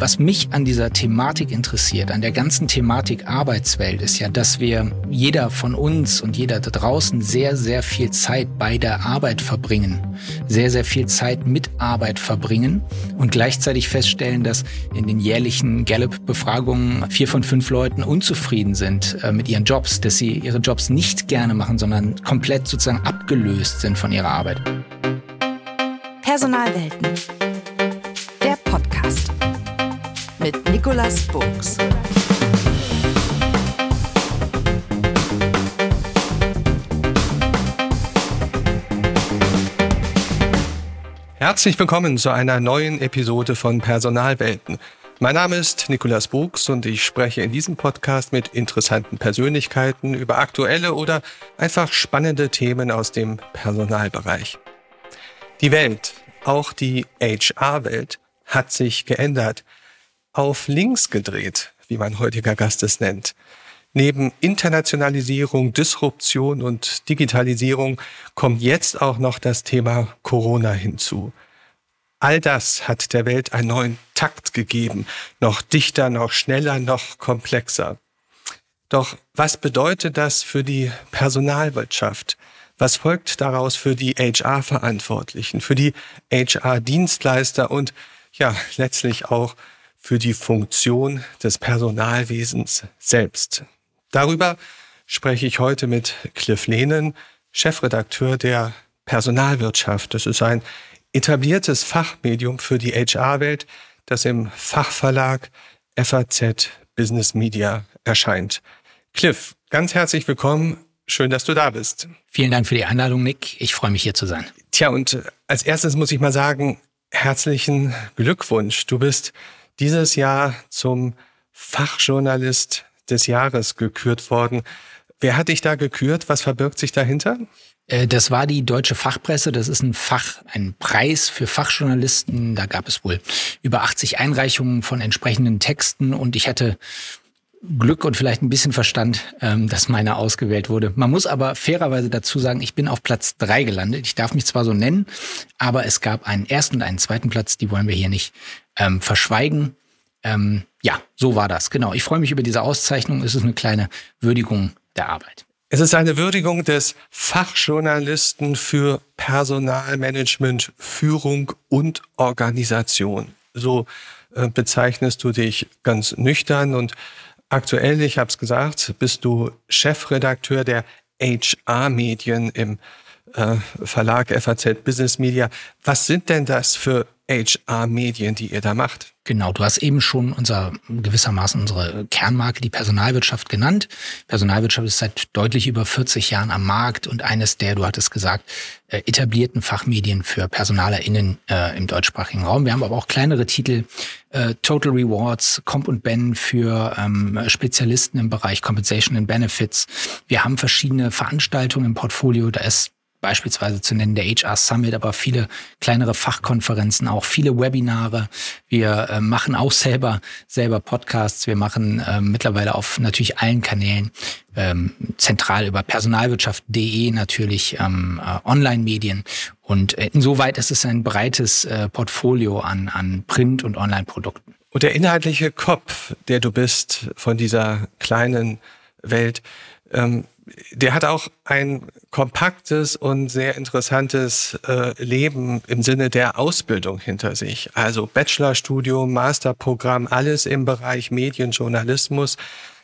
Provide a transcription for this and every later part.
Was mich an dieser Thematik interessiert, an der ganzen Thematik Arbeitswelt, ist ja, dass wir jeder von uns und jeder da draußen sehr, sehr viel Zeit bei der Arbeit verbringen, sehr, sehr viel Zeit mit Arbeit verbringen und gleichzeitig feststellen, dass in den jährlichen Gallup-Befragungen vier von fünf Leuten unzufrieden sind äh, mit ihren Jobs, dass sie ihre Jobs nicht gerne machen, sondern komplett sozusagen abgelöst sind von ihrer Arbeit. Personalwelten. Mit Nicolas Buchs. Herzlich willkommen zu einer neuen Episode von Personalwelten. Mein Name ist Nikolas Buchs und ich spreche in diesem Podcast mit interessanten Persönlichkeiten über aktuelle oder einfach spannende Themen aus dem Personalbereich. Die Welt, auch die HR-Welt, hat sich geändert, auf links gedreht, wie mein heutiger Gast es nennt. Neben Internationalisierung, Disruption und Digitalisierung kommt jetzt auch noch das Thema Corona hinzu. All das hat der Welt einen neuen Takt gegeben, noch dichter, noch schneller, noch komplexer. Doch was bedeutet das für die Personalwirtschaft? Was folgt daraus für die HR-Verantwortlichen, für die HR-Dienstleister und ja, letztlich auch für die Funktion des Personalwesens selbst? Darüber spreche ich heute mit Cliff Lehnen, Chefredakteur der Personalwirtschaft. Das ist ein etabliertes Fachmedium für die HR-Welt, das im Fachverlag FAZ Business Media erscheint. Cliff, ganz herzlich willkommen Schön, dass du da bist. Vielen Dank für die Einladung, Nick. Ich freue mich hier zu sein. Tja, und als erstes muss ich mal sagen, herzlichen Glückwunsch. Du bist dieses Jahr zum Fachjournalist des Jahres gekürt worden. Wer hat dich da gekürt? Was verbirgt sich dahinter? Äh, das war die Deutsche Fachpresse. Das ist ein Fach, ein Preis für Fachjournalisten. Da gab es wohl über 80 Einreichungen von entsprechenden Texten und ich hatte Glück und vielleicht ein bisschen Verstand, ähm, dass meiner ausgewählt wurde. Man muss aber fairerweise dazu sagen, ich bin auf Platz drei gelandet. Ich darf mich zwar so nennen, aber es gab einen ersten und einen zweiten Platz, die wollen wir hier nicht ähm, verschweigen. Ähm, ja, so war das. Genau. Ich freue mich über diese Auszeichnung. Es ist eine kleine Würdigung der Arbeit. Es ist eine Würdigung des Fachjournalisten für Personalmanagement, Führung und Organisation. So äh, bezeichnest du dich ganz nüchtern und Aktuell, ich habe es gesagt, bist du Chefredakteur der HR-Medien im äh, Verlag FAZ Business Media. Was sind denn das für HR-Medien, die ihr da macht? Genau, du hast eben schon unser gewissermaßen unsere Kernmarke, die Personalwirtschaft genannt. Personalwirtschaft ist seit deutlich über 40 Jahren am Markt und eines der, du hattest gesagt, äh, etablierten Fachmedien für PersonalerInnen äh, im deutschsprachigen Raum. Wir haben aber auch kleinere Titel, äh, Total Rewards, Comp und Ben für ähm, Spezialisten im Bereich Compensation and Benefits. Wir haben verschiedene Veranstaltungen im Portfolio. Da ist beispielsweise zu nennen der HR Summit, aber viele kleinere Fachkonferenzen, auch viele Webinare. Wir äh, machen auch selber selber Podcasts. Wir machen äh, mittlerweile auf natürlich allen Kanälen ähm, zentral über personalwirtschaft.de natürlich ähm, äh, Online-Medien. Und äh, insoweit ist es ein breites äh, Portfolio an, an Print- und Online-Produkten. Und der inhaltliche Kopf, der du bist von dieser kleinen Welt, ähm, der hat auch ein kompaktes und sehr interessantes äh, Leben im Sinne der Ausbildung hinter sich. Also Bachelorstudium, Masterprogramm, alles im Bereich Medienjournalismus.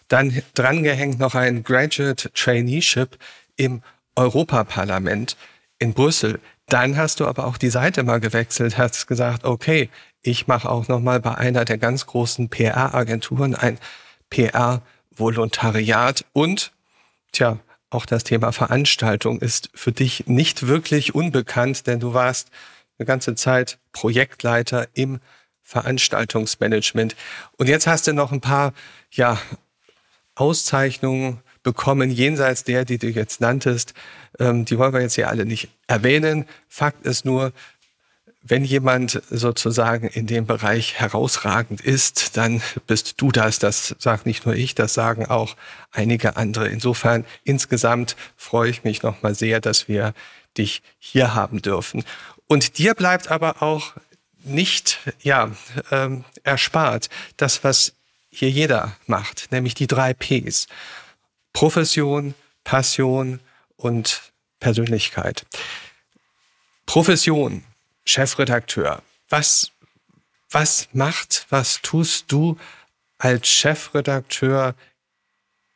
Dann drangehängt noch ein Graduate Traineeship im Europaparlament in Brüssel. Dann hast du aber auch die Seite mal gewechselt, hast gesagt, okay, ich mache auch noch mal bei einer der ganz großen PR-Agenturen ein PR-Volontariat und Tja, auch das Thema Veranstaltung ist für dich nicht wirklich unbekannt, denn du warst eine ganze Zeit Projektleiter im Veranstaltungsmanagement. Und jetzt hast du noch ein paar, ja, Auszeichnungen bekommen, jenseits der, die du jetzt nanntest. Ähm, die wollen wir jetzt hier alle nicht erwähnen. Fakt ist nur, wenn jemand sozusagen in dem Bereich herausragend ist, dann bist du das. Das sagt nicht nur ich, das sagen auch einige andere. Insofern insgesamt freue ich mich nochmal sehr, dass wir dich hier haben dürfen. Und dir bleibt aber auch nicht ja, ähm, erspart. Das, was hier jeder macht, nämlich die drei Ps. Profession, Passion und Persönlichkeit. Profession, Chefredakteur. Was, was macht, was tust du als Chefredakteur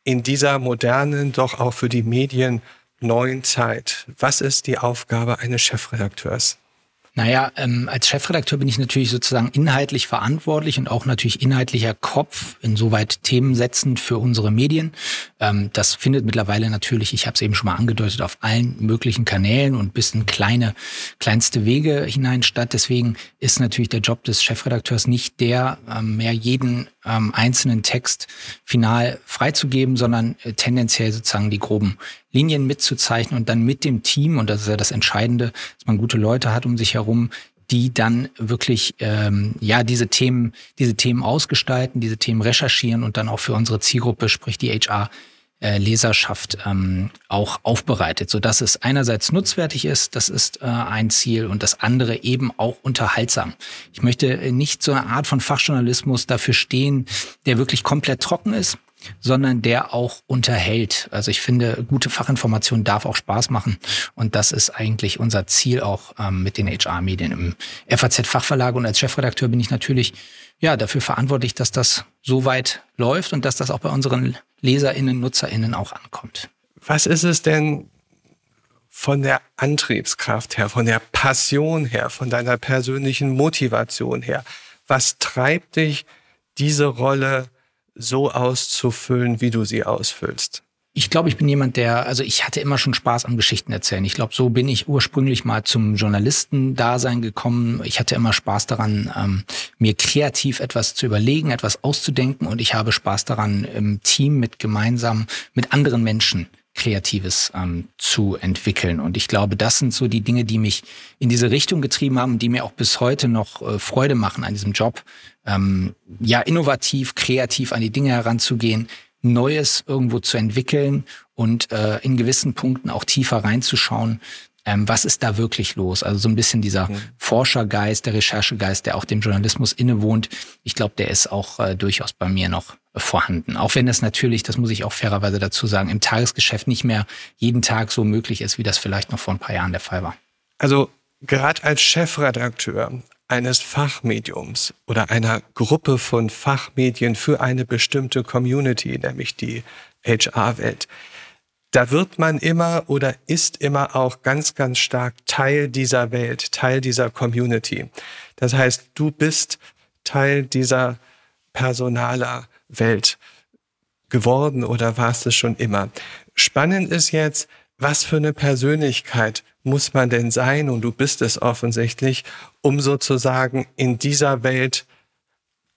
in dieser modernen, doch auch für die Medien neuen Zeit? Was ist die Aufgabe eines Chefredakteurs? Naja, ähm, als Chefredakteur bin ich natürlich sozusagen inhaltlich verantwortlich und auch natürlich inhaltlicher Kopf, insoweit themensetzend für unsere Medien. Ähm, das findet mittlerweile natürlich, ich habe es eben schon mal angedeutet, auf allen möglichen Kanälen und bis in kleine, kleinste Wege hinein statt. Deswegen ist natürlich der Job des Chefredakteurs nicht der, ähm, mehr jeden ähm, einzelnen Text final freizugeben, sondern äh, tendenziell sozusagen die groben Linien mitzuzeichnen und dann mit dem Team, und das ist ja das Entscheidende, dass man gute Leute hat um sich herum, die dann wirklich ähm, ja diese Themen, diese Themen ausgestalten, diese Themen recherchieren und dann auch für unsere Zielgruppe, sprich die HR, Leserschaft ähm, auch aufbereitet, so dass es einerseits nutzwertig ist, das ist äh, ein Ziel, und das andere eben auch unterhaltsam. Ich möchte nicht so eine Art von Fachjournalismus dafür stehen, der wirklich komplett trocken ist, sondern der auch unterhält. Also ich finde, gute Fachinformation darf auch Spaß machen. Und das ist eigentlich unser Ziel auch ähm, mit den HR-Medien im FAZ-Fachverlag. Und als Chefredakteur bin ich natürlich ja dafür verantwortlich, dass das so weit läuft und dass das auch bei unseren LeserInnen, NutzerInnen auch ankommt. Was ist es denn von der Antriebskraft her, von der Passion her, von deiner persönlichen Motivation her? Was treibt dich, diese Rolle so auszufüllen, wie du sie ausfüllst? Ich glaube, ich bin jemand, der, also ich hatte immer schon Spaß am Geschichten erzählen. Ich glaube, so bin ich ursprünglich mal zum Journalistendasein gekommen. Ich hatte immer Spaß daran, ähm, mir kreativ etwas zu überlegen, etwas auszudenken und ich habe Spaß daran, im Team mit gemeinsam mit anderen Menschen Kreatives ähm, zu entwickeln. Und ich glaube, das sind so die Dinge, die mich in diese Richtung getrieben haben, die mir auch bis heute noch äh, Freude machen an diesem Job. Ähm, ja, innovativ, kreativ an die Dinge heranzugehen, Neues irgendwo zu entwickeln und äh, in gewissen Punkten auch tiefer reinzuschauen. Ähm, was ist da wirklich los? Also so ein bisschen dieser mhm. Forschergeist, der Recherchegeist, der auch dem Journalismus innewohnt. Ich glaube, der ist auch äh, durchaus bei mir noch vorhanden. Auch wenn das natürlich, das muss ich auch fairerweise dazu sagen, im Tagesgeschäft nicht mehr jeden Tag so möglich ist, wie das vielleicht noch vor ein paar Jahren der Fall war. Also gerade als Chefredakteur eines Fachmediums oder einer Gruppe von Fachmedien für eine bestimmte Community, nämlich die HR-Welt, da wird man immer oder ist immer auch ganz, ganz stark Teil dieser Welt, Teil dieser Community. Das heißt, du bist Teil dieser personaler Welt geworden oder warst es schon immer? Spannend ist jetzt, was für eine Persönlichkeit muss man denn sein, und du bist es offensichtlich, um sozusagen in dieser Welt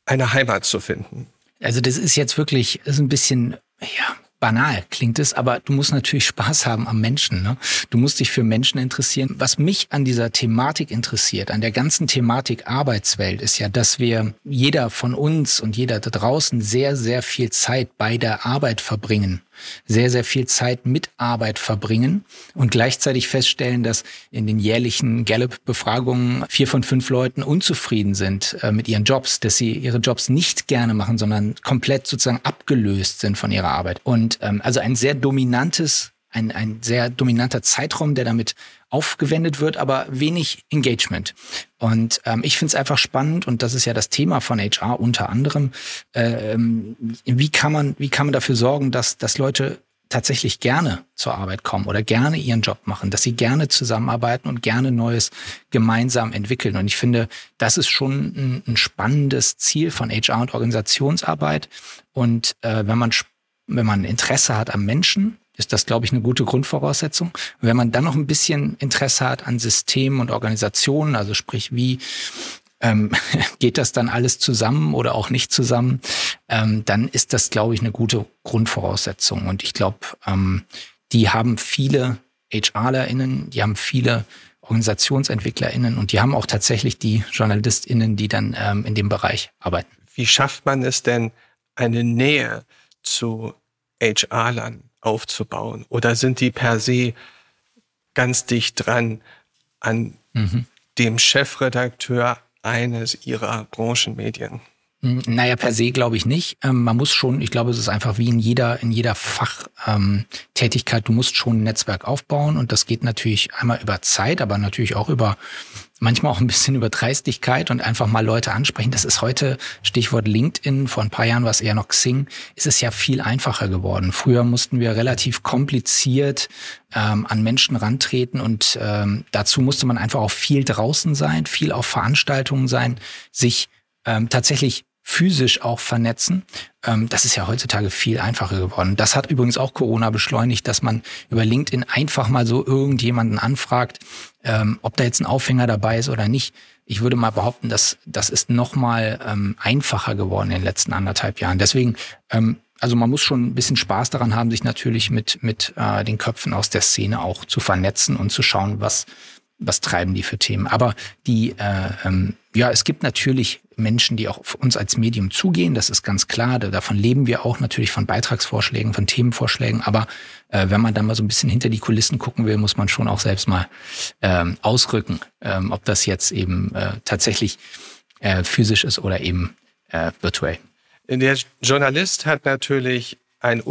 eine Heimat zu finden? Also das ist jetzt wirklich, ist ein bisschen, ja, banal klingt es, aber du musst natürlich Spaß haben am Menschen. Ne? Du musst dich für Menschen interessieren. Was mich an dieser Thematik interessiert, an der ganzen Thematik Arbeitswelt, ist ja, dass wir jeder von uns und jeder da draußen sehr, sehr viel Zeit bei der Arbeit verbringen sehr, sehr viel Zeit mit Arbeit verbringen und gleichzeitig feststellen, dass in den jährlichen Gallup-Befragungen vier von fünf Leuten unzufrieden sind äh, mit ihren Jobs, dass sie ihre Jobs nicht gerne machen, sondern komplett sozusagen abgelöst sind von ihrer Arbeit. Und ähm, also ein sehr dominantes ein, ein sehr dominanter Zeitraum, der damit aufgewendet wird, aber wenig Engagement. Und ähm, ich finde es einfach spannend und das ist ja das Thema von HR unter anderem. Ähm, wie kann man, wie kann man dafür sorgen, dass, dass Leute tatsächlich gerne zur Arbeit kommen oder gerne ihren Job machen, dass sie gerne zusammenarbeiten und gerne Neues gemeinsam entwickeln. Und ich finde, das ist schon ein, ein spannendes Ziel von HR und Organisationsarbeit. Und äh, wenn man wenn man Interesse hat am Menschen, ist das, glaube ich, eine gute Grundvoraussetzung. wenn man dann noch ein bisschen Interesse hat an Systemen und Organisationen, also sprich, wie ähm, geht das dann alles zusammen oder auch nicht zusammen, ähm, dann ist das, glaube ich, eine gute Grundvoraussetzung. Und ich glaube, ähm, die haben viele HRlerInnen, die haben viele OrganisationsentwicklerInnen und die haben auch tatsächlich die JournalistInnen, die dann ähm, in dem Bereich arbeiten. Wie schafft man es denn, eine Nähe zu HR-Lern aufzubauen? Oder sind die per se ganz dicht dran an mhm. dem Chefredakteur eines ihrer Branchenmedien? Naja, per se glaube ich nicht. Ähm, man muss schon, ich glaube, es ist einfach wie in jeder, in jeder Fachtätigkeit, ähm, du musst schon ein Netzwerk aufbauen und das geht natürlich einmal über Zeit, aber natürlich auch über manchmal auch ein bisschen über Dreistigkeit und einfach mal Leute ansprechen. Das ist heute, Stichwort LinkedIn, vor ein paar Jahren war es eher noch Xing, ist es ja viel einfacher geworden. Früher mussten wir relativ kompliziert ähm, an Menschen rantreten und ähm, dazu musste man einfach auch viel draußen sein, viel auf Veranstaltungen sein, sich ähm, tatsächlich physisch auch vernetzen. Ähm, das ist ja heutzutage viel einfacher geworden. Das hat übrigens auch Corona beschleunigt, dass man über LinkedIn einfach mal so irgendjemanden anfragt, ähm, ob da jetzt ein Aufhänger dabei ist oder nicht. Ich würde mal behaupten, dass das ist noch mal ähm, einfacher geworden in den letzten anderthalb Jahren. Deswegen, ähm, also man muss schon ein bisschen Spaß daran haben, sich natürlich mit mit äh, den Köpfen aus der Szene auch zu vernetzen und zu schauen, was was treiben die für Themen. Aber die, äh, ähm, ja, es gibt natürlich Menschen, die auch auf uns als Medium zugehen, das ist ganz klar. Davon leben wir auch natürlich von Beitragsvorschlägen, von Themenvorschlägen. Aber äh, wenn man dann mal so ein bisschen hinter die Kulissen gucken will, muss man schon auch selbst mal ähm, ausrücken, ähm, ob das jetzt eben äh, tatsächlich äh, physisch ist oder eben äh, virtuell. Der Journalist hat natürlich einen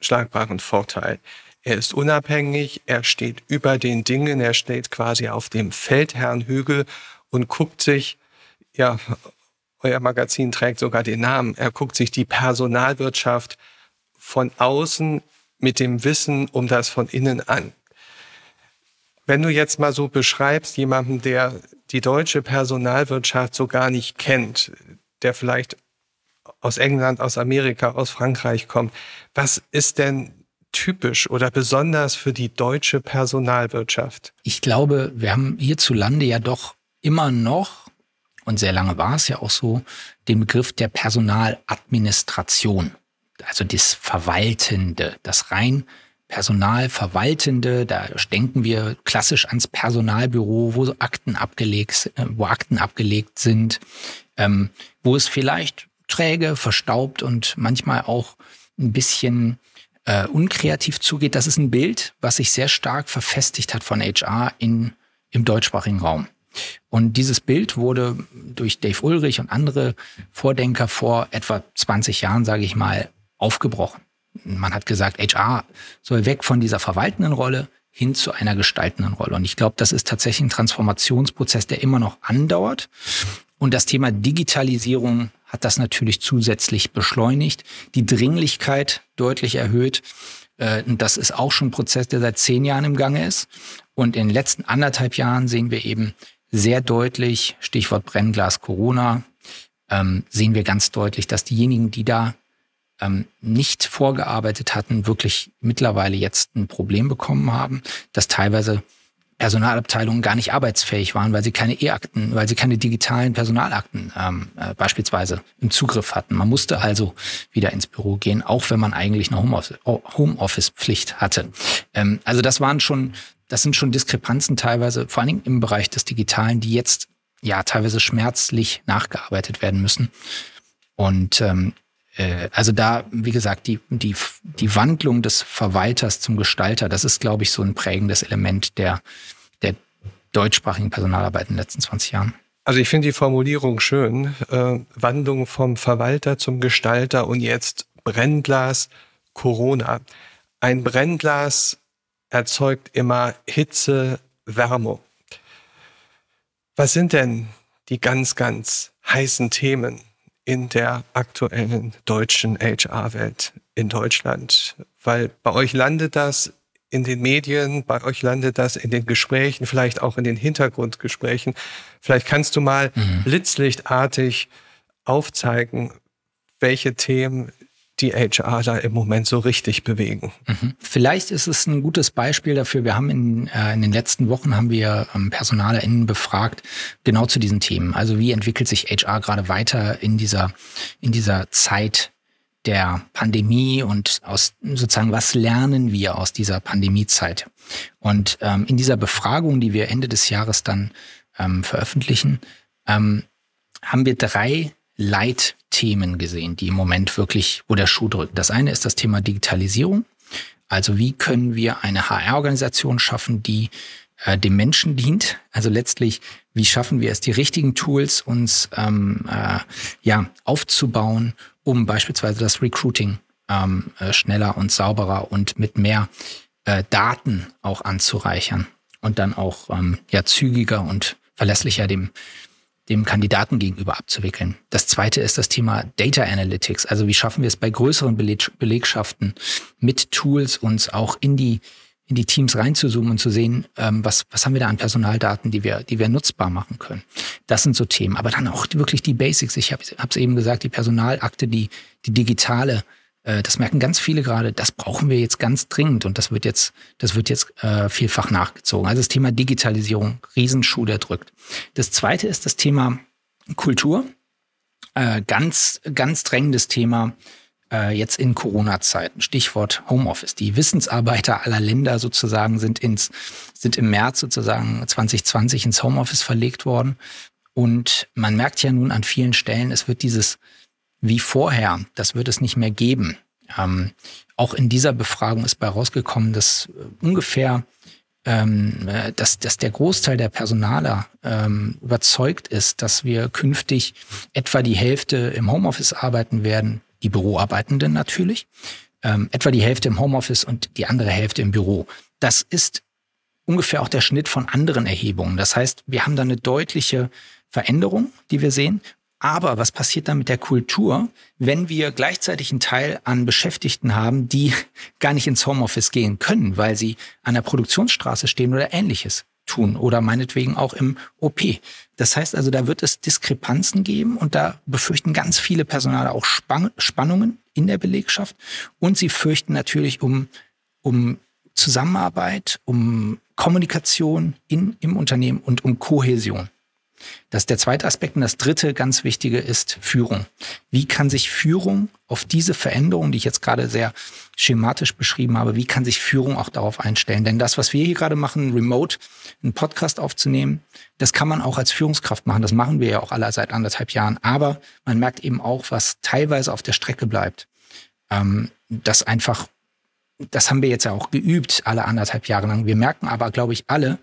unschlagbaren Vorteil. Er ist unabhängig, er steht über den Dingen, er steht quasi auf dem Feldherrnhügel und guckt sich, ja, euer Magazin trägt sogar den Namen, er guckt sich die Personalwirtschaft von außen mit dem Wissen um das von innen an. Wenn du jetzt mal so beschreibst, jemanden, der die deutsche Personalwirtschaft so gar nicht kennt, der vielleicht aus England, aus Amerika, aus Frankreich kommt, was ist denn typisch oder besonders für die deutsche Personalwirtschaft? Ich glaube, wir haben hierzulande ja doch immer noch, und sehr lange war es ja auch so, den Begriff der Personaladministration. Also das Verwaltende, das rein Personalverwaltende, da denken wir klassisch ans Personalbüro, wo Akten abgelegt, wo Akten abgelegt sind, ähm, wo es vielleicht träge, verstaubt und manchmal auch ein bisschen äh, unkreativ zugeht. Das ist ein Bild, was sich sehr stark verfestigt hat von HR in, im deutschsprachigen Raum. Und dieses Bild wurde durch Dave Ulrich und andere Vordenker vor etwa 20 Jahren, sage ich mal, aufgebrochen. Man hat gesagt, HR soll weg von dieser verwaltenden Rolle hin zu einer gestaltenden Rolle. Und ich glaube, das ist tatsächlich ein Transformationsprozess, der immer noch andauert. Und das Thema Digitalisierung hat das natürlich zusätzlich beschleunigt, die Dringlichkeit deutlich erhöht. Äh, das ist auch schon ein Prozess, der seit zehn Jahren im Gange ist. Und in den letzten anderthalb Jahren sehen wir eben sehr deutlich, Stichwort Brennglas Corona, ähm, sehen wir ganz deutlich, dass diejenigen, die da ähm, nicht vorgearbeitet hatten, wirklich mittlerweile jetzt ein Problem bekommen haben, dass teilweise Personalabteilungen gar nicht arbeitsfähig waren, weil sie keine E-Akten, weil sie keine digitalen Personalakten ähm, äh, beispielsweise im Zugriff hatten. Man musste also wieder ins Büro gehen, auch wenn man eigentlich eine Homeoffice-Pflicht hatte. Ähm, also das waren schon, das sind schon Diskrepanzen teilweise, vor allen Dingen im Bereich des Digitalen, die jetzt ja teilweise schmerzlich nachgearbeitet werden müssen. Und ähm, äh, also da, wie gesagt, die, die, die Wandlung des Verwalters zum Gestalter, das ist, glaube ich, so ein prägendes Element der, der deutschsprachigen Personalarbeit in den letzten 20 Jahren. Also ich finde die Formulierung schön. Äh, Wandlung vom Verwalter zum Gestalter und jetzt Brennglas Corona. Ein Brennglas erzeugt immer Hitze, Wärme. Was sind denn die ganz, ganz heißen Themen in der aktuellen deutschen HR-Welt in Deutschland? Weil bei euch landet das in den Medien, bei euch landet das in den Gesprächen, vielleicht auch in den Hintergrundgesprächen. Vielleicht kannst du mal mhm. blitzlichtartig aufzeigen, welche Themen die HR da im Moment so richtig bewegen. Mhm. Vielleicht ist es ein gutes Beispiel dafür. Wir haben in, äh, in den letzten Wochen haben wir ähm, PersonalerInnen befragt, genau zu diesen Themen. Also wie entwickelt sich HR gerade weiter in dieser, in dieser Zeit der Pandemie und aus sozusagen, was lernen wir aus dieser Pandemiezeit? Und ähm, in dieser Befragung, die wir Ende des Jahres dann ähm, veröffentlichen, ähm, haben wir drei Leitthemen gesehen, die im Moment wirklich, wo der Schuh drückt. Das eine ist das Thema Digitalisierung. Also wie können wir eine HR-Organisation schaffen, die äh, dem Menschen dient. Also letztlich, wie schaffen wir es, die richtigen Tools uns ähm, äh, ja, aufzubauen, um beispielsweise das Recruiting ähm, äh, schneller und sauberer und mit mehr äh, Daten auch anzureichern und dann auch ähm, ja, zügiger und verlässlicher dem, dem Kandidaten gegenüber abzuwickeln. Das zweite ist das Thema Data Analytics. Also wie schaffen wir es bei größeren Beleg Belegschaften mit Tools uns auch in die in die Teams reinzuzoomen und zu sehen, ähm, was, was haben wir da an Personaldaten, die wir, die wir nutzbar machen können. Das sind so Themen. Aber dann auch wirklich die Basics. Ich habe es eben gesagt, die Personalakte, die, die digitale, äh, das merken ganz viele gerade, das brauchen wir jetzt ganz dringend und das wird jetzt, das wird jetzt äh, vielfach nachgezogen. Also das Thema Digitalisierung, Riesenschuh, der drückt. Das zweite ist das Thema Kultur. Äh, ganz, ganz drängendes Thema äh, jetzt in Corona-Zeiten. Stichwort Homeoffice. Die Wissensarbeiter aller Länder sozusagen sind ins, sind im März sozusagen 2020 ins Homeoffice verlegt worden. Und man merkt ja nun an vielen Stellen, es wird dieses wie vorher, das wird es nicht mehr geben. Ähm, auch in dieser Befragung ist bei rausgekommen, dass äh, ungefähr ähm, äh, dass, dass der Großteil der Personaler ähm, überzeugt ist, dass wir künftig etwa die Hälfte im Homeoffice arbeiten werden, die Büroarbeitenden natürlich, ähm, etwa die Hälfte im Homeoffice und die andere Hälfte im Büro. Das ist ungefähr auch der Schnitt von anderen Erhebungen. Das heißt, wir haben da eine deutliche Veränderung, die wir sehen. Aber was passiert dann mit der Kultur, wenn wir gleichzeitig einen Teil an Beschäftigten haben, die gar nicht ins Homeoffice gehen können, weil sie an der Produktionsstraße stehen oder ähnliches tun oder meinetwegen auch im OP. Das heißt also, da wird es Diskrepanzen geben und da befürchten ganz viele Personale auch Spannungen in der Belegschaft und sie fürchten natürlich um, um Zusammenarbeit, um Kommunikation in, im Unternehmen und um Kohäsion. Das ist der zweite Aspekt. Und das dritte ganz wichtige ist Führung. Wie kann sich Führung auf diese Veränderung, die ich jetzt gerade sehr schematisch beschrieben habe, wie kann sich Führung auch darauf einstellen? Denn das, was wir hier gerade machen, remote einen Podcast aufzunehmen, das kann man auch als Führungskraft machen. Das machen wir ja auch alle seit anderthalb Jahren. Aber man merkt eben auch, was teilweise auf der Strecke bleibt. Ähm, das einfach, das haben wir jetzt ja auch geübt, alle anderthalb Jahre lang. Wir merken aber, glaube ich, alle,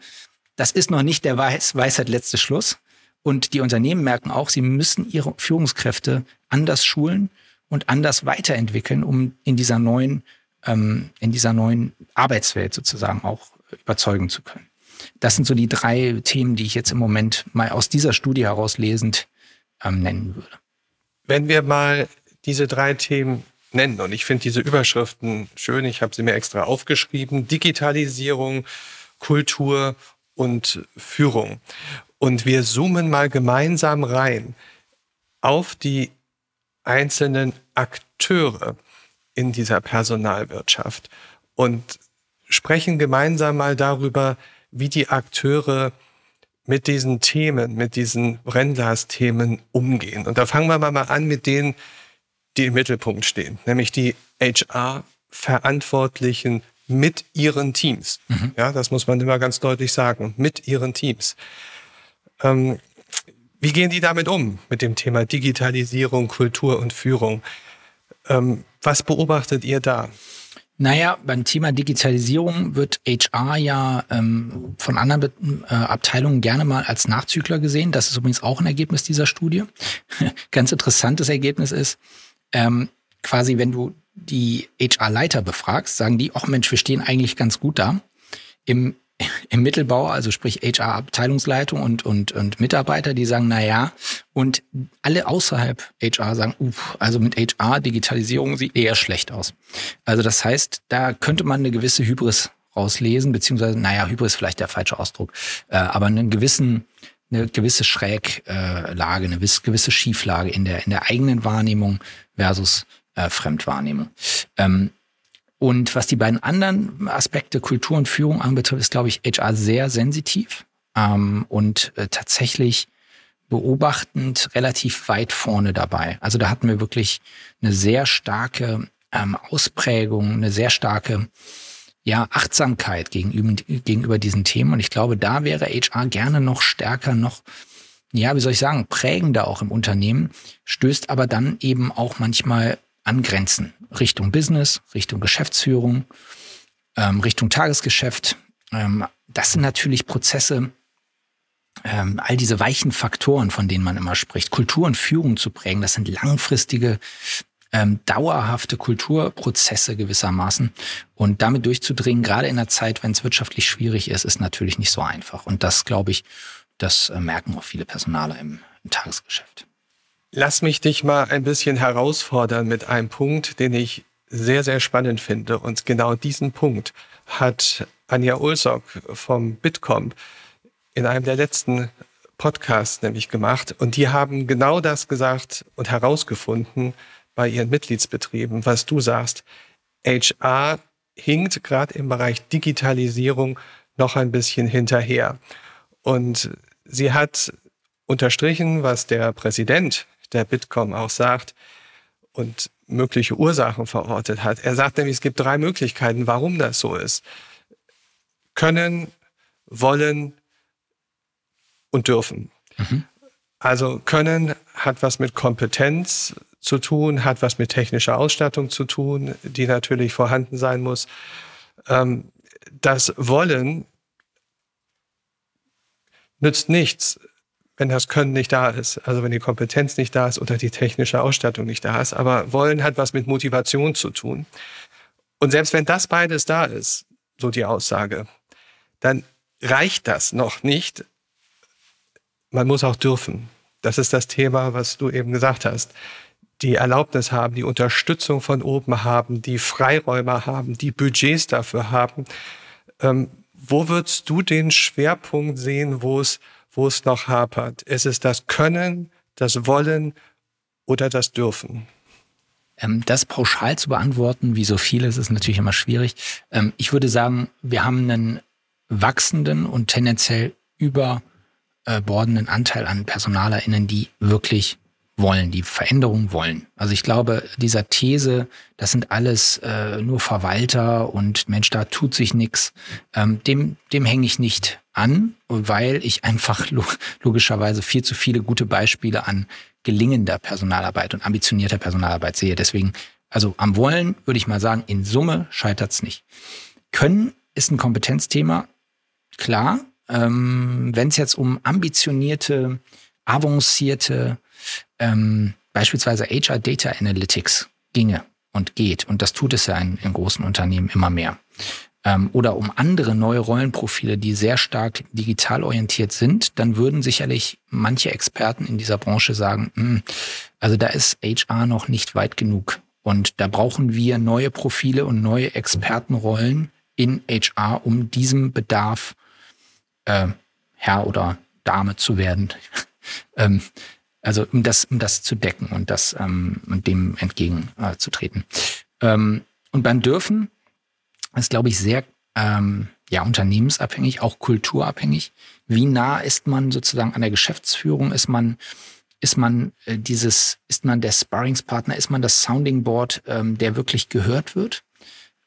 das ist noch nicht der Weis Weisheit letzte Schluss. Und die Unternehmen merken auch, sie müssen ihre Führungskräfte anders schulen und anders weiterentwickeln, um in dieser neuen, ähm, in dieser neuen Arbeitswelt sozusagen auch überzeugen zu können. Das sind so die drei Themen, die ich jetzt im Moment mal aus dieser Studie heraus lesend ähm, nennen würde. Wenn wir mal diese drei Themen nennen, und ich finde diese Überschriften schön, ich habe sie mir extra aufgeschrieben, Digitalisierung, Kultur und Führung. Und wir zoomen mal gemeinsam rein auf die einzelnen Akteure in dieser Personalwirtschaft und sprechen gemeinsam mal darüber, wie die Akteure mit diesen Themen, mit diesen Brennglasthemen umgehen. Und da fangen wir mal an mit denen, die im Mittelpunkt stehen, nämlich die HR-Verantwortlichen mit ihren Teams. Mhm. Ja, das muss man immer ganz deutlich sagen, mit ihren Teams. Ähm, wie gehen die damit um, mit dem Thema Digitalisierung, Kultur und Führung? Ähm, was beobachtet ihr da? Naja, beim Thema Digitalisierung wird HR ja ähm, von anderen äh, Abteilungen gerne mal als Nachzügler gesehen. Das ist übrigens auch ein Ergebnis dieser Studie. Ganz interessantes Ergebnis ist, ähm, quasi wenn du die HR-Leiter befragst, sagen die, ach Mensch, wir stehen eigentlich ganz gut da. Im im Mittelbau, also sprich HR-Abteilungsleitung und, und, und Mitarbeiter, die sagen, na ja, und alle außerhalb HR sagen, uff, also mit HR, Digitalisierung sieht eher schlecht aus. Also das heißt, da könnte man eine gewisse Hybris rauslesen, beziehungsweise, naja, Hybris vielleicht der falsche Ausdruck, äh, aber einen gewissen, eine gewisse Schräglage, eine gewisse Schieflage in der, in der eigenen Wahrnehmung versus äh, Fremdwahrnehmung. Ähm, und was die beiden anderen Aspekte Kultur und Führung anbetrifft, ist, glaube ich, HR sehr sensitiv ähm, und äh, tatsächlich beobachtend relativ weit vorne dabei. Also da hatten wir wirklich eine sehr starke ähm, Ausprägung, eine sehr starke ja, Achtsamkeit gegenüber, gegenüber diesen Themen. Und ich glaube, da wäre HR gerne noch stärker, noch, ja, wie soll ich sagen, prägender auch im Unternehmen, stößt aber dann eben auch manchmal an Grenzen. Richtung Business, Richtung Geschäftsführung, ähm, Richtung Tagesgeschäft. ähm, das sind natürlich Prozesse, ähm, all diese weichen Faktoren, von denen man immer spricht, Kultur und Führung zu prägen, das sind langfristige, ähm, dauerhafte Kulturprozesse gewissermaßen. Und damit durchzudringen, gerade in einer Zeit, wenn es wirtschaftlich schwierig ist, ist natürlich nicht so einfach. Und das, glaube ich, das äh, merken auch viele Personaler im, im Tagesgeschäft. Lass mich dich mal ein bisschen herausfordern mit einem Punkt, den ich sehr, sehr spannend finde. Und genau diesen Punkt hat Anja Ulsock vom Bitkom in einem der letzten Podcasts nämlich gemacht. Und die haben genau das gesagt und herausgefunden bei ihren Mitgliedsbetrieben, was du sagst. HR hinkt gerade im Bereich Digitalisierung noch ein bisschen hinterher. Und sie hat unterstrichen, was der Präsident der Bitkom auch sagt und mögliche Ursachen verortet hat. Er sagt nämlich, es gibt drei Möglichkeiten, warum das so ist. Können, wollen, und dürfen. Mhm. Also können hat was mit Kompetenz zu tun, hat was mit technischer Ausstattung zu tun, die natürlich vorhanden sein muss. Ähm, das Wollen nützt nichts, wenn das Können nicht da ist. Also wenn die Kompetenz nicht da ist oder die technische Ausstattung nicht da ist. Aber Wollen hat was mit Motivation zu tun. Und selbst wenn das beides da ist, so die Aussage, dann reicht das noch nicht, man muss auch dürfen. Das ist das Thema, was du eben gesagt hast. Die Erlaubnis haben, die Unterstützung von oben haben, die Freiräume haben, die Budgets dafür haben. Ähm, wo würdest du den Schwerpunkt sehen, wo es, wo es noch hapert? Ist es das Können, das Wollen oder das Dürfen? Ähm, das pauschal zu beantworten, wie so vieles, ist natürlich immer schwierig. Ähm, ich würde sagen, wir haben einen wachsenden und tendenziell über äh, bordenden Anteil an PersonalerInnen, die wirklich wollen, die Veränderung wollen. Also ich glaube, dieser These, das sind alles äh, nur Verwalter und Mensch, da tut sich nichts, ähm, dem, dem hänge ich nicht an, weil ich einfach logischerweise viel zu viele gute Beispiele an gelingender Personalarbeit und ambitionierter Personalarbeit sehe. Deswegen, also am Wollen würde ich mal sagen, in Summe scheitert es nicht. Können ist ein Kompetenzthema, klar, ähm, wenn es jetzt um ambitionierte, avancierte, ähm, beispielsweise HR Data Analytics ginge und geht, und das tut es ja in, in großen Unternehmen immer mehr, ähm, oder um andere neue Rollenprofile, die sehr stark digital orientiert sind, dann würden sicherlich manche Experten in dieser Branche sagen, hm, also da ist HR noch nicht weit genug. Und da brauchen wir neue Profile und neue Expertenrollen in HR, um diesem Bedarf äh, Herr oder Dame zu werden. ähm, also um das, um das zu decken und das ähm, und dem entgegenzutreten. Äh, ähm, und beim Dürfen ist, glaube ich, sehr ähm, ja, unternehmensabhängig, auch kulturabhängig. Wie nah ist man sozusagen an der Geschäftsführung? Ist man, ist man äh, dieses, ist man der Sparringspartner, ist man das Sounding Board, ähm, der wirklich gehört wird?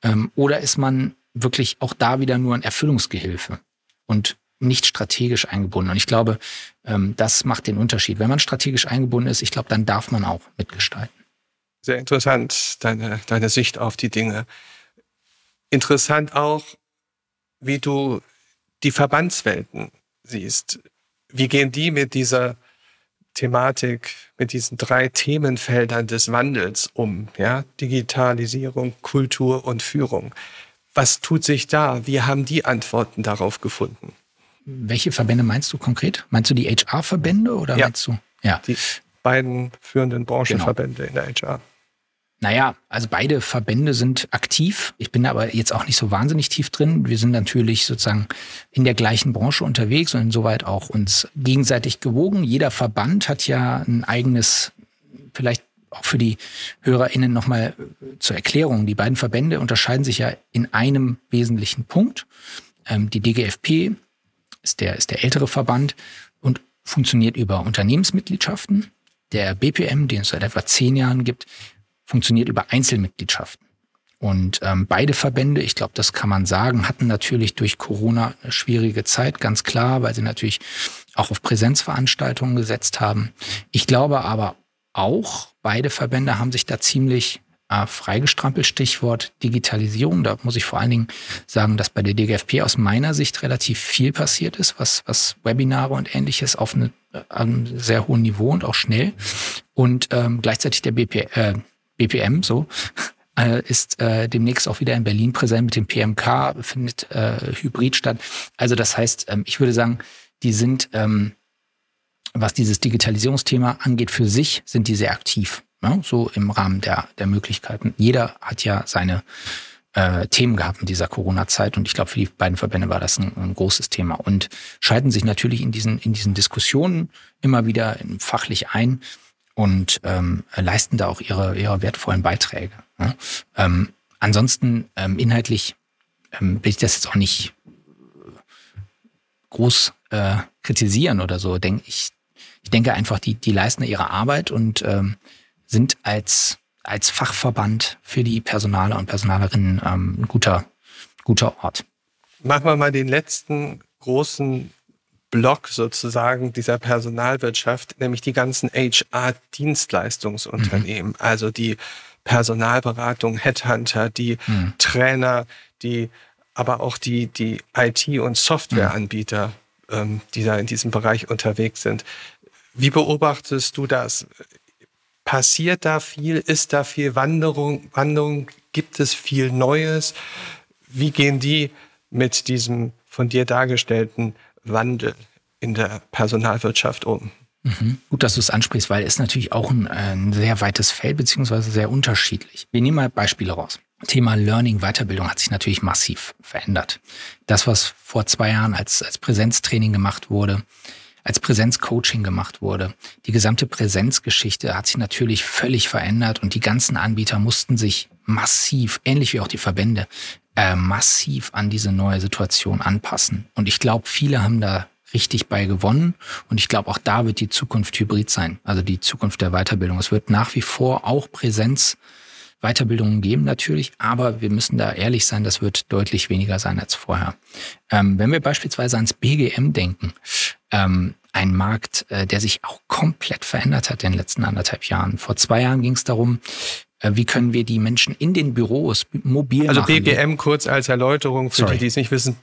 Ähm, oder ist man wirklich auch da wieder nur ein Erfüllungsgehilfe? Und nicht strategisch eingebunden. Und ich glaube, ähm, das macht den Unterschied. Wenn man strategisch eingebunden ist, ich glaube, dann darf man auch mitgestalten. Sehr interessant, deine, deine Sicht auf die Dinge. Interessant auch, wie du die Verbandswelten siehst. Wie gehen die mit dieser Thematik, mit diesen drei Themenfeldern des Wandels um? Ja? Digitalisierung, Kultur und Führung. Was tut sich da? Wie haben die Antworten darauf gefunden? Welche Verbände meinst du konkret? Meinst du die HR-Verbände oder ja. meinst du? Ja. Die beiden führenden Branchenverbände genau. in der HR. Naja, also beide Verbände sind aktiv. Ich bin aber jetzt auch nicht so wahnsinnig tief drin. Wir sind natürlich sozusagen in der gleichen Branche unterwegs und insoweit auch uns gegenseitig gewogen. Jeder Verband hat ja ein eigenes, vielleicht auch für die HörerInnen nochmal zur Erklärung. Die beiden Verbände unterscheiden sich ja in einem wesentlichen Punkt. Ähm, die DGFP ist der, ist der ältere Verband und funktioniert über Unternehmensmitgliedschaften. Der BPM, den es seit etwa zehn Jahren gibt, funktioniert über Einzelmitgliedschaften. Und ähm, beide Verbände, ich glaube, das kann man sagen, hatten natürlich durch Corona eine schwierige Zeit, ganz klar, weil sie natürlich auch auf Präsenzveranstaltungen gesetzt haben. Ich glaube aber auch, beide Verbände haben sich da ziemlich äh, freigestrampelt. Stichwort Digitalisierung. Da muss ich vor allen Dingen sagen, dass bei der DGFP aus meiner Sicht relativ viel passiert ist, was, was Webinare und ähnliches auf eine, äh, einem sehr hohen Niveau und auch schnell. Und ähm, gleichzeitig der BP, äh, BPM so äh, ist äh, demnächst auch wieder in Berlin präsent mit dem PMK, findet äh, Hybrid statt. Also das heißt, ähm, ich würde sagen, die sind, ähm, was dieses Digitalisierungsthema angeht, für sich sind die sehr aktiv. Ja, so im Rahmen der, der Möglichkeiten. Jeder hat ja seine äh, Themen gehabt in dieser Corona-Zeit und ich glaube, für die beiden Verbände war das ein, ein, großes Thema und schalten sich natürlich in diesen, in diesen Diskussionen immer wieder fachlich ein und ähm, leisten da auch ihre, ihre wertvollen Beiträge. Ja? Ähm, ansonsten ähm, inhaltlich ähm, will ich das jetzt auch nicht groß äh, kritisieren oder so. Denk, ich, ich denke einfach, die, die leisten ihre Arbeit und ähm, sind als, als Fachverband für die Personaler und Personalerinnen ähm, ein guter, guter Ort. Machen wir mal den letzten großen Block sozusagen dieser Personalwirtschaft, nämlich die ganzen HR-Dienstleistungsunternehmen, mhm. also die Personalberatung, Headhunter, die mhm. Trainer, die aber auch die, die IT- und Softwareanbieter, mhm. ähm, die da in diesem Bereich unterwegs sind. Wie beobachtest du das? Passiert da viel? Ist da viel Wanderung? Wanderung? Gibt es viel Neues? Wie gehen die mit diesem von dir dargestellten Wandel in der Personalwirtschaft um? Mhm. Gut, dass du es ansprichst, weil es natürlich auch ein, ein, sehr weites Feld beziehungsweise sehr unterschiedlich. Wir nehmen mal Beispiele raus. Thema Learning, Weiterbildung hat sich natürlich massiv verändert. Das, was vor zwei Jahren als, als Präsenztraining gemacht wurde, als Präsenzcoaching gemacht wurde. Die gesamte Präsenzgeschichte hat sich natürlich völlig verändert und die ganzen Anbieter mussten sich massiv, ähnlich wie auch die Verbände, äh, massiv an diese neue Situation anpassen. Und ich glaube, viele haben da richtig bei gewonnen. Und ich glaube, auch da wird die Zukunft hybrid sein, also die Zukunft der Weiterbildung. Es wird nach wie vor auch Präsenz Weiterbildungen geben natürlich, aber wir müssen da ehrlich sein, das wird deutlich weniger sein als vorher. Ähm, wenn wir beispielsweise ans BGM denken, ähm, ein Markt, äh, der sich auch komplett verändert hat in den letzten anderthalb Jahren. Vor zwei Jahren ging es darum, äh, wie können wir die Menschen in den Büros mobil also machen. Also BGM kurz als Erläuterung für Sorry. die, die es nicht wissen,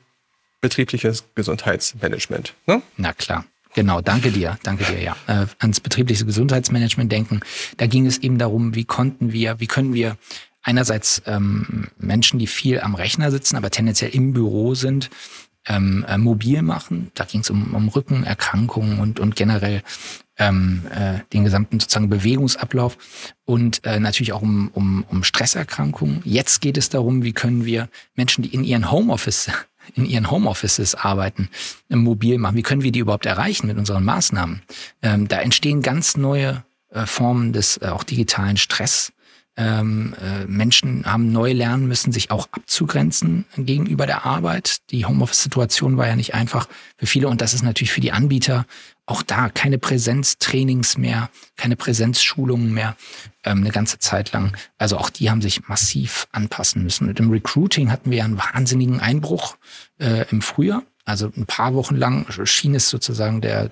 betriebliches Gesundheitsmanagement. Ne? Na klar. Genau, danke dir, danke dir, ja. Äh, ans betriebliche Gesundheitsmanagement denken. Da ging es eben darum, wie konnten wir, wie können wir einerseits ähm, Menschen, die viel am Rechner sitzen, aber tendenziell im Büro sind, ähm, äh, mobil machen. Da ging es um, um Rückenerkrankungen und, und generell ähm, äh, den gesamten sozusagen Bewegungsablauf und äh, natürlich auch um, um, um Stresserkrankungen. Jetzt geht es darum, wie können wir Menschen, die in ihren Homeoffice in ihren Homeoffices arbeiten, äh, mobil machen. Wie können wir die überhaupt erreichen mit unseren Maßnahmen? Ähm, da entstehen ganz neue äh, Formen des äh, auch digitalen Stress ähm, äh, Menschen haben neu lernen müssen, sich auch abzugrenzen gegenüber der Arbeit. Die Homeoffice-Situation war ja nicht einfach für viele und das ist natürlich für die Anbieter auch da keine Präsenztrainings mehr, keine Präsenzschulungen mehr, ähm, eine ganze Zeit lang. Also auch die haben sich massiv anpassen müssen. Und im Recruiting hatten wir ja einen wahnsinnigen Einbruch äh, im Frühjahr. Also ein paar Wochen lang schien es sozusagen der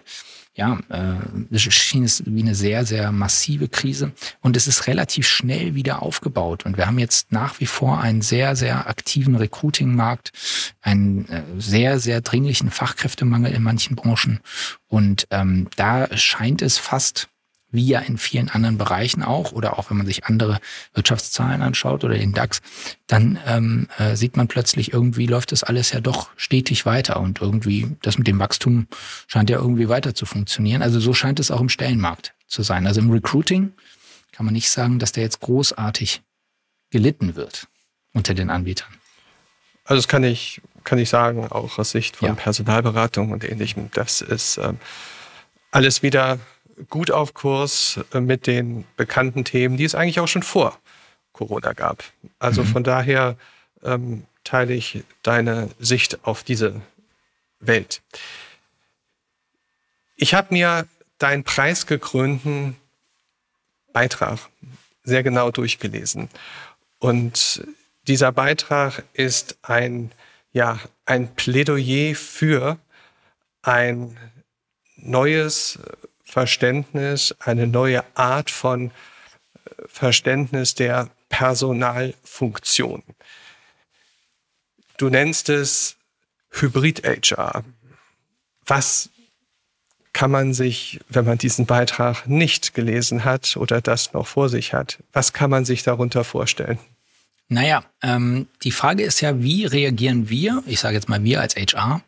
ja, äh, schien es wie eine sehr, sehr massive Krise. Und es ist relativ schnell wieder aufgebaut. Und wir haben jetzt nach wie vor einen sehr, sehr aktiven Recruiting-Markt, einen äh, sehr, sehr dringlichen Fachkräftemangel in manchen Branchen. Und ähm, da scheint es fast wie ja in vielen anderen Bereichen auch, oder auch wenn man sich andere Wirtschaftszahlen anschaut oder den DAX, dann ähm, äh, sieht man plötzlich, irgendwie läuft das alles ja doch stetig weiter und irgendwie das mit dem Wachstum scheint ja irgendwie weiter zu funktionieren. Also so scheint es auch im Stellenmarkt zu sein. Also im Recruiting kann man nicht sagen, dass der jetzt großartig gelitten wird unter den Anbietern. Also das kann ich, kann ich sagen, auch aus Sicht von ja. Personalberatung und ähnlichem. Das ist ähm, alles wieder gut auf Kurs äh, mit den bekannten Themen, die es eigentlich auch schon vor Corona gab. Also mhm. von daher ähm, teile ich deine Sicht auf diese Welt. Ich habe mir deinen preisgekrönten Beitrag sehr genau durchgelesen. Und dieser Beitrag ist ein, ja, ein Plädoyer für ein neues Verständnis, eine neue Art von äh, Verständnis der Personalfunktionen. Du nennst es Hybrid-HR. Was kann man sich, wenn man diesen Beitrag nicht gelesen hat oder das noch vor sich hat, was kann man sich darunter vorstellen? Naja, ähm, die Frage ist ja, wie reagieren wir, ich sage jetzt mal wir als HR,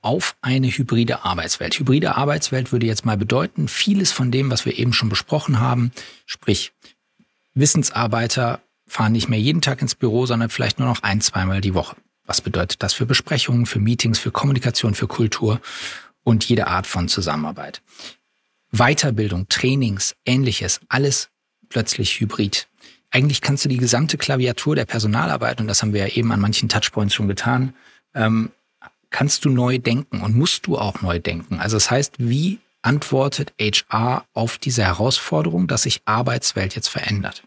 auf eine hybride Arbeitswelt. Hybride Arbeitswelt würde jetzt mal bedeuten, vieles von dem, was wir eben schon besprochen haben, sprich Wissensarbeiter fahren nicht mehr jeden Tag ins Büro, sondern vielleicht nur noch ein, zweimal die Woche. Was bedeutet das für Besprechungen, für Meetings, für Kommunikation, für Kultur und jede Art von Zusammenarbeit? Weiterbildung, Trainings, ähnliches, alles plötzlich hybrid. Eigentlich kannst du die gesamte Klaviatur der Personalarbeit, und das haben wir ja eben an manchen Touchpoints schon getan, ähm, kannst du neu denken und musst du auch neu denken. Also das heißt, wie antwortet HR auf diese Herausforderung, dass sich Arbeitswelt jetzt verändert?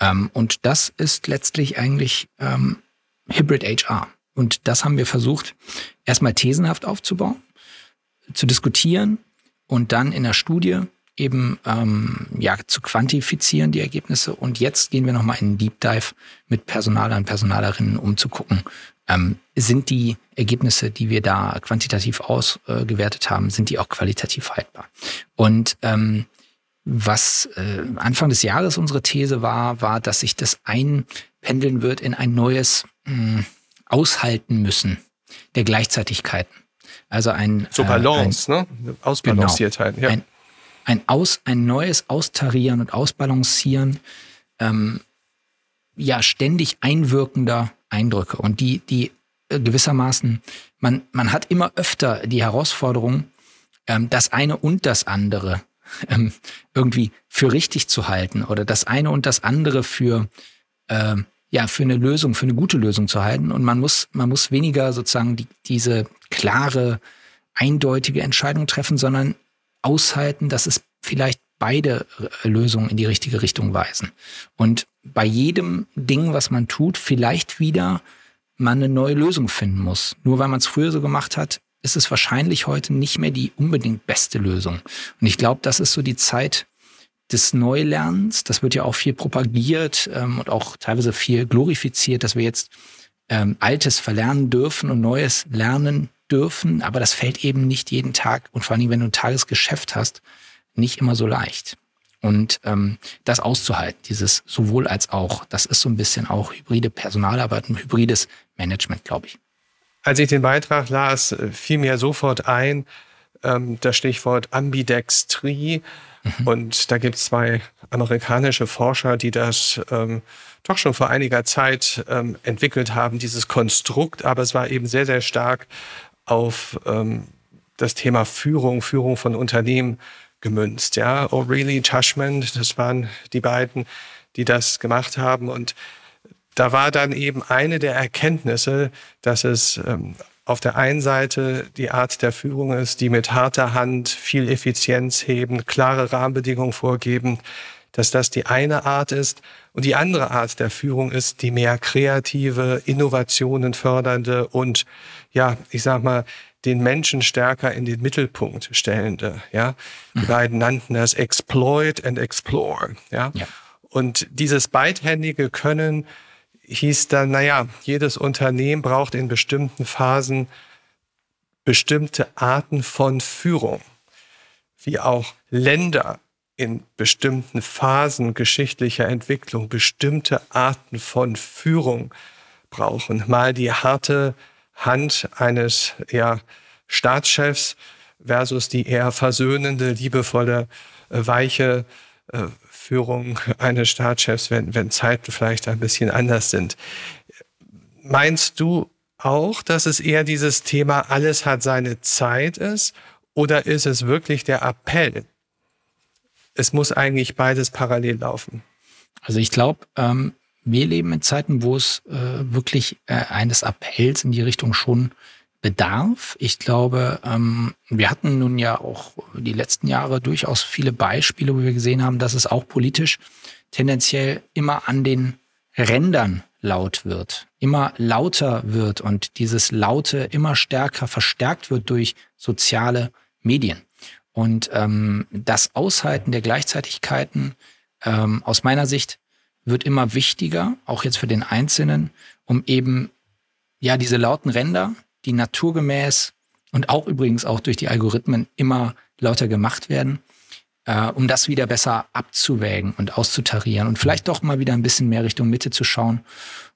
Ähm, und das ist letztlich eigentlich ähm, Hybrid HR. Und das haben wir versucht, erstmal thesenhaft aufzubauen, zu diskutieren und dann in der Studie eben ähm, ja, zu quantifizieren, die Ergebnisse. Und jetzt gehen wir nochmal in einen Deep Dive mit Personalern und Personalerinnen, um zu gucken, ähm, sind die Ergebnisse, die wir da quantitativ ausgewertet äh, haben, sind die auch qualitativ haltbar. Und ähm, was äh, Anfang des Jahres unsere These war, war, dass sich das einpendeln wird in ein neues mh, Aushalten müssen der Gleichzeitigkeiten. Also ein so Balance, äh, ein, ne? Ausbalanciertheit. Genau, ja. Ein, ein, Aus, ein neues Austarieren und Ausbalancieren ähm, ja ständig einwirkender Eindrücke und die die äh, gewissermaßen man man hat immer öfter die Herausforderung ähm, das eine und das andere ähm, irgendwie für richtig zu halten oder das eine und das andere für äh, ja für eine Lösung, für eine gute Lösung zu halten. Und man muss man muss weniger sozusagen die, diese klare, eindeutige Entscheidung treffen, sondern aushalten, dass es vielleicht beide äh, Lösungen in die richtige Richtung weisen. Und bei jedem Ding, was man tut, vielleicht wieder man eine neue Lösung finden muss. Nur weil man es früher so gemacht hat, ist es wahrscheinlich heute nicht mehr die unbedingt beste Lösung. Und ich glaube, das ist so die Zeit des Neulernens. Das wird ja auch viel propagiert ähm, und auch teilweise viel glorifiziert, dass wir jetzt ähm, Altes verlernen dürfen und Neues lernen dürfen. Aber das fällt eben nicht jeden Tag und vor allem, wenn du ein Tagesgeschäft hast, nicht immer so leicht. Und ähm, das auszuhalten, dieses sowohl als auch, das ist so ein bisschen auch hybride Personalarbeit und hybrides Management, glaube ich. Als ich den Beitrag las, äh, fiel mir sofort ein, ähm, das Stichwort Ambidextrie. Mhm. Und da gibt es zwei amerikanische Forscher, die das ähm, doch schon vor einiger Zeit ähm, entwickelt haben, dieses Konstrukt. Aber es war eben sehr, sehr stark auf ähm, das Thema Führung, Führung von Unternehmen gemünzt. Ja, O'Reilly, Tushman, das waren die beiden, die das gemacht haben. Und da war dann eben eine der Erkenntnisse, dass es ähm, auf der einen Seite die Art der Führung ist, die mit harter Hand viel Effizienz heben, klare Rahmenbedingungen vorgeben, dass das die eine Art ist. Und die andere Art der Führung ist die mehr kreative, Innovationen fördernde und, ja, ich sag mal, den Menschen stärker in den Mittelpunkt stellende. Ja, die mhm. beiden nannten das Exploit and Explore. Ja, ja. und dieses beidhändige Können hieß dann, naja, jedes Unternehmen braucht in bestimmten Phasen bestimmte Arten von Führung, wie auch Länder in bestimmten Phasen geschichtlicher Entwicklung bestimmte Arten von Führung brauchen. Mal die harte Hand eines ja, Staatschefs versus die eher versöhnende, liebevolle, äh, weiche äh, Führung eines Staatschefs, wenn, wenn Zeiten vielleicht ein bisschen anders sind. Meinst du auch, dass es eher dieses Thema alles hat seine Zeit ist? Oder ist es wirklich der Appell? Es muss eigentlich beides parallel laufen. Also ich glaube, ähm, wir leben in Zeiten, wo es äh, wirklich äh, eines Appells in die Richtung schon bedarf. Ich glaube, ähm, wir hatten nun ja auch die letzten Jahre durchaus viele Beispiele, wo wir gesehen haben, dass es auch politisch tendenziell immer an den Rändern laut wird, immer lauter wird und dieses Laute immer stärker verstärkt wird durch soziale Medien. Und ähm, das Aushalten der Gleichzeitigkeiten ähm, aus meiner Sicht wird immer wichtiger, auch jetzt für den Einzelnen, um eben ja diese lauten Ränder, die naturgemäß und auch übrigens auch durch die Algorithmen immer lauter gemacht werden, äh, um das wieder besser abzuwägen und auszutarieren und vielleicht doch mal wieder ein bisschen mehr Richtung Mitte zu schauen,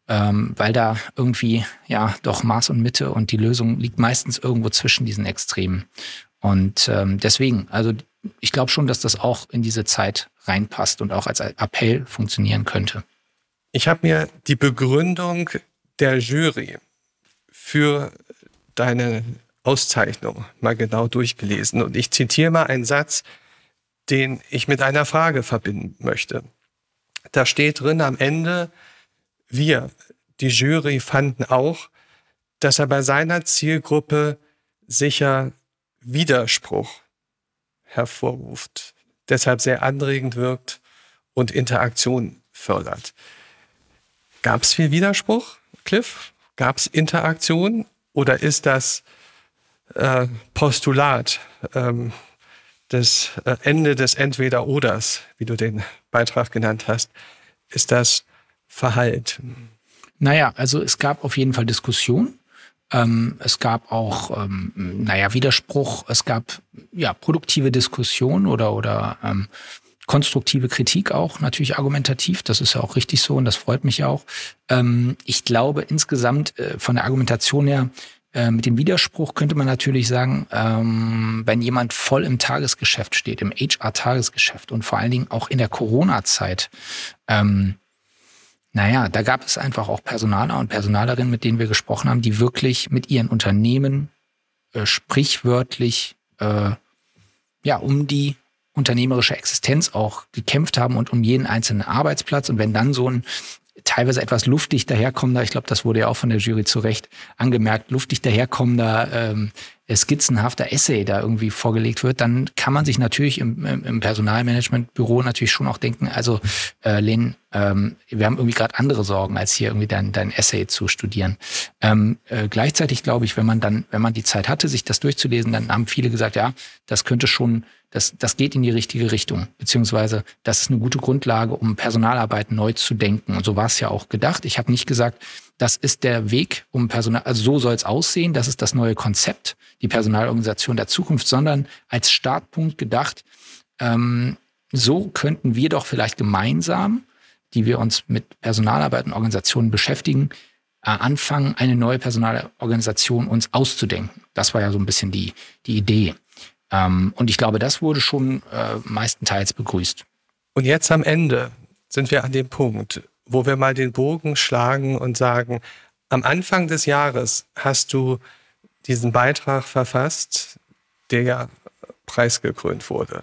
ähm, weil da irgendwie ja doch Maß und Mitte und die Lösung liegt meistens irgendwo zwischen diesen Extremen. Und ähm, deswegen, also ich glaube schon, dass das auch in diese Zeit reinpasst und auch als Appell funktionieren könnte. Ich habe mir die Begründung der Jury für deine Auszeichnung mal genau durchgelesen und ich zitiere mal einen Satz, den ich mit einer Frage verbinden möchte. Da steht drin am Ende, wir, die Jury, fanden auch, dass er bei seiner Zielgruppe sicher Widerspruch hervorruft, deshalb sehr anregend wirkt und Interaktion fördert. Gab es viel Widerspruch, Cliff? Gab es Interaktion oder ist das äh, Postulat ähm, das äh, Ende des Entweder-Oders, wie du den Beitrag genannt hast, ist das Verhalt? Naja, also es gab auf jeden Fall Diskussion. Ähm, es gab auch, ähm, naja, Widerspruch. Es gab ja produktive Diskussion oder oder ähm, konstruktive Kritik auch, natürlich argumentativ. Das ist ja auch richtig so und das freut mich auch. Ähm, ich glaube insgesamt äh, von der Argumentation her äh, mit dem Widerspruch könnte man natürlich sagen, ähm, wenn jemand voll im Tagesgeschäft steht, im HR-Tagesgeschäft und vor allen Dingen auch in der Corona-Zeit, ähm, naja, da gab es einfach auch Personaler und Personalerinnen, mit denen wir gesprochen haben, die wirklich mit ihren Unternehmen äh, sprichwörtlich äh, ja um die unternehmerische Existenz auch gekämpft haben und um jeden einzelnen Arbeitsplatz. Und wenn dann so ein teilweise etwas luftig daherkommender, ich glaube, das wurde ja auch von der Jury zu Recht angemerkt, luftig daherkommender ähm, skizzenhafter Essay da irgendwie vorgelegt wird, dann kann man sich natürlich im, im Personalmanagementbüro natürlich schon auch denken, also äh, Len, ähm, wir haben irgendwie gerade andere Sorgen, als hier irgendwie dein, dein Essay zu studieren. Ähm, äh, gleichzeitig glaube ich, wenn man dann, wenn man die Zeit hatte, sich das durchzulesen, dann haben viele gesagt, ja, das könnte schon das, das geht in die richtige Richtung, beziehungsweise das ist eine gute Grundlage, um Personalarbeit neu zu denken. Und so war es ja auch gedacht. Ich habe nicht gesagt, das ist der Weg, um Personal, also so soll es aussehen, das ist das neue Konzept, die Personalorganisation der Zukunft, sondern als Startpunkt gedacht, ähm, so könnten wir doch vielleicht gemeinsam, die wir uns mit Personalarbeit und Organisationen beschäftigen, äh, anfangen, eine neue Personalorganisation uns auszudenken. Das war ja so ein bisschen die, die Idee. Ähm, und ich glaube, das wurde schon äh, meistenteils begrüßt. Und jetzt am Ende sind wir an dem Punkt, wo wir mal den Bogen schlagen und sagen, am Anfang des Jahres hast du diesen Beitrag verfasst, der ja preisgekrönt wurde.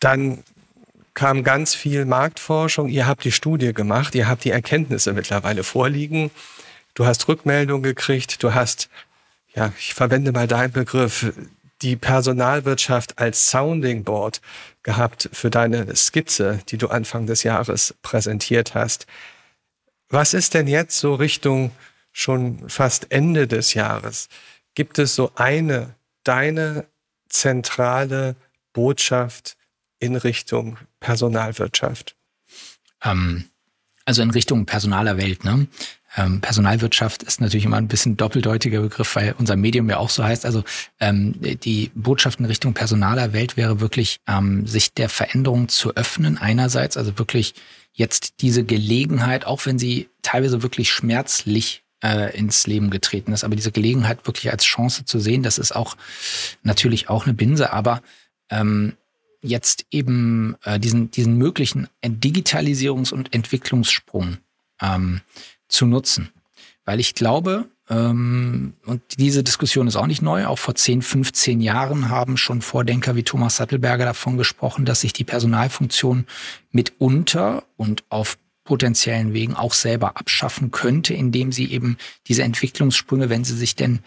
Dann kam ganz viel Marktforschung. Ihr habt die Studie gemacht, ihr habt die Erkenntnisse mittlerweile vorliegen. Du hast Rückmeldung gekriegt, du hast, ja, ich verwende mal deinen Begriff, die Personalwirtschaft als Sounding Board gehabt für deine Skizze, die du Anfang des Jahres präsentiert hast. Was ist denn jetzt so Richtung schon fast Ende des Jahres? Gibt es so eine, deine zentrale Botschaft in Richtung Personalwirtschaft? Ähm, also in Richtung personaler Welt, ne? Ähm, Personalwirtschaft ist natürlich immer ein bisschen doppeldeutiger Begriff, weil unser Medium ja auch so heißt. Also ähm, die Botschaft in Richtung personaler Welt wäre wirklich, ähm, sich der Veränderung zu öffnen einerseits, also wirklich jetzt diese Gelegenheit, auch wenn sie teilweise wirklich schmerzlich äh, ins Leben getreten ist, aber diese Gelegenheit wirklich als Chance zu sehen, das ist auch natürlich auch eine Binse, aber ähm, jetzt eben äh, diesen, diesen möglichen Digitalisierungs- und Entwicklungssprung ähm, zu nutzen. Weil ich glaube, ähm, und diese Diskussion ist auch nicht neu, auch vor 10, 15 Jahren haben schon Vordenker wie Thomas Sattelberger davon gesprochen, dass sich die Personalfunktion mitunter und auf potenziellen Wegen auch selber abschaffen könnte, indem sie eben diese Entwicklungssprünge, wenn sie sich denn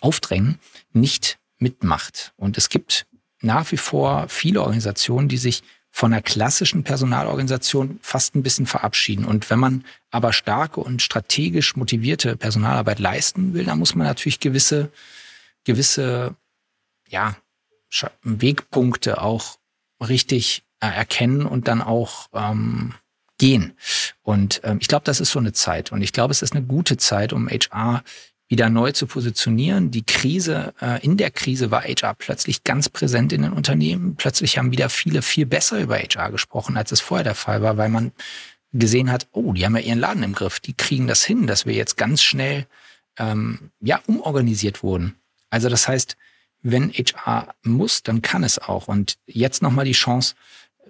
aufdrängen, nicht mitmacht. Und es gibt nach wie vor viele Organisationen, die sich von einer klassischen Personalorganisation fast ein bisschen verabschieden. Und wenn man aber starke und strategisch motivierte Personalarbeit leisten will, dann muss man natürlich gewisse, gewisse, ja, Wegpunkte auch richtig äh, erkennen und dann auch ähm, gehen. Und ähm, ich glaube, das ist so eine Zeit. Und ich glaube, es ist eine gute Zeit, um HR wieder neu zu positionieren. Die Krise, äh, in der Krise war HR plötzlich ganz präsent in den Unternehmen. Plötzlich haben wieder viele viel besser über HR gesprochen, als es vorher der Fall war, weil man gesehen hat, oh, die haben ja ihren Laden im Griff, die kriegen das hin, dass wir jetzt ganz schnell ähm, ja umorganisiert wurden. Also das heißt, wenn HR muss, dann kann es auch. Und jetzt nochmal die Chance,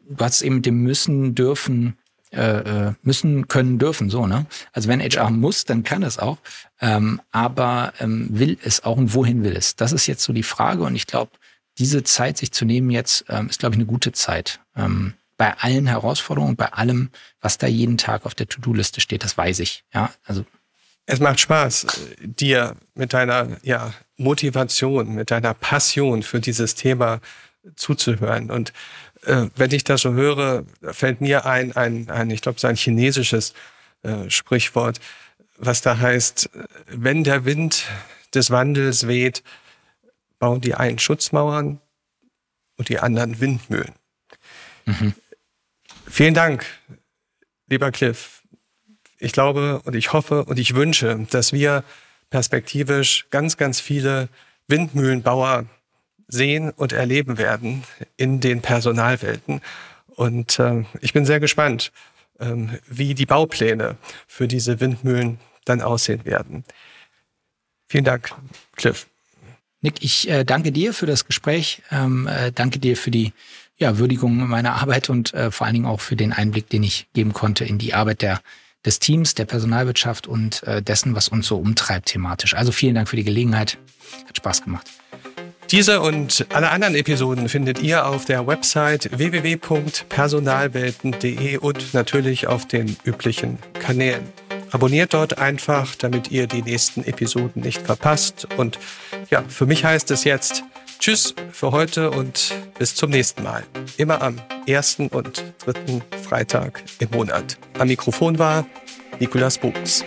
du hast es eben mit dem müssen, dürfen, äh, äh, müssen, können, dürfen, so, ne? Also wenn HR muss, dann kann es auch. Ähm, aber ähm, will es auch und wohin will es? Das ist jetzt so die Frage und ich glaube, diese Zeit sich zu nehmen jetzt, ähm, ist, glaube ich, eine gute Zeit. Ähm, bei allen Herausforderungen, bei allem, was da jeden Tag auf der To-Do-Liste steht, das weiß ich. Ja, also es macht Spaß, dir mit deiner ja, Motivation, mit deiner Passion für dieses Thema zuzuhören. Und äh, wenn ich das so höre, fällt mir ein, ein, ein ich glaube, es ist ein chinesisches äh, Sprichwort, was da heißt, wenn der Wind des Wandels weht, bauen die einen Schutzmauern und die anderen Windmühlen. Mhm. Vielen Dank, lieber Cliff. Ich glaube und ich hoffe und ich wünsche, dass wir perspektivisch ganz, ganz viele Windmühlenbauer sehen und erleben werden in den Personalwelten. Und äh, ich bin sehr gespannt, äh, wie die Baupläne für diese Windmühlen dann aussehen werden. Vielen Dank, Cliff. Nick, ich äh, danke dir für das Gespräch, ähm, äh, danke dir für die ja, Würdigung meiner Arbeit und äh, vor allen Dingen auch für den Einblick, den ich geben konnte in die Arbeit der des Teams, der Personalwirtschaft und äh, dessen, was uns so umtreibt thematisch. Also vielen Dank für die Gelegenheit. Hat Spaß gemacht. Diese und alle anderen Episoden findet ihr auf der Website www.personalwelten.de und natürlich auf den üblichen Kanälen. Abonniert dort einfach, damit ihr die nächsten Episoden nicht verpasst. Und ja, für mich heißt es jetzt Tschüss für heute und bis zum nächsten Mal. Immer am ersten und dritten Freitag im Monat. Am Mikrofon war Nikolas Buchs.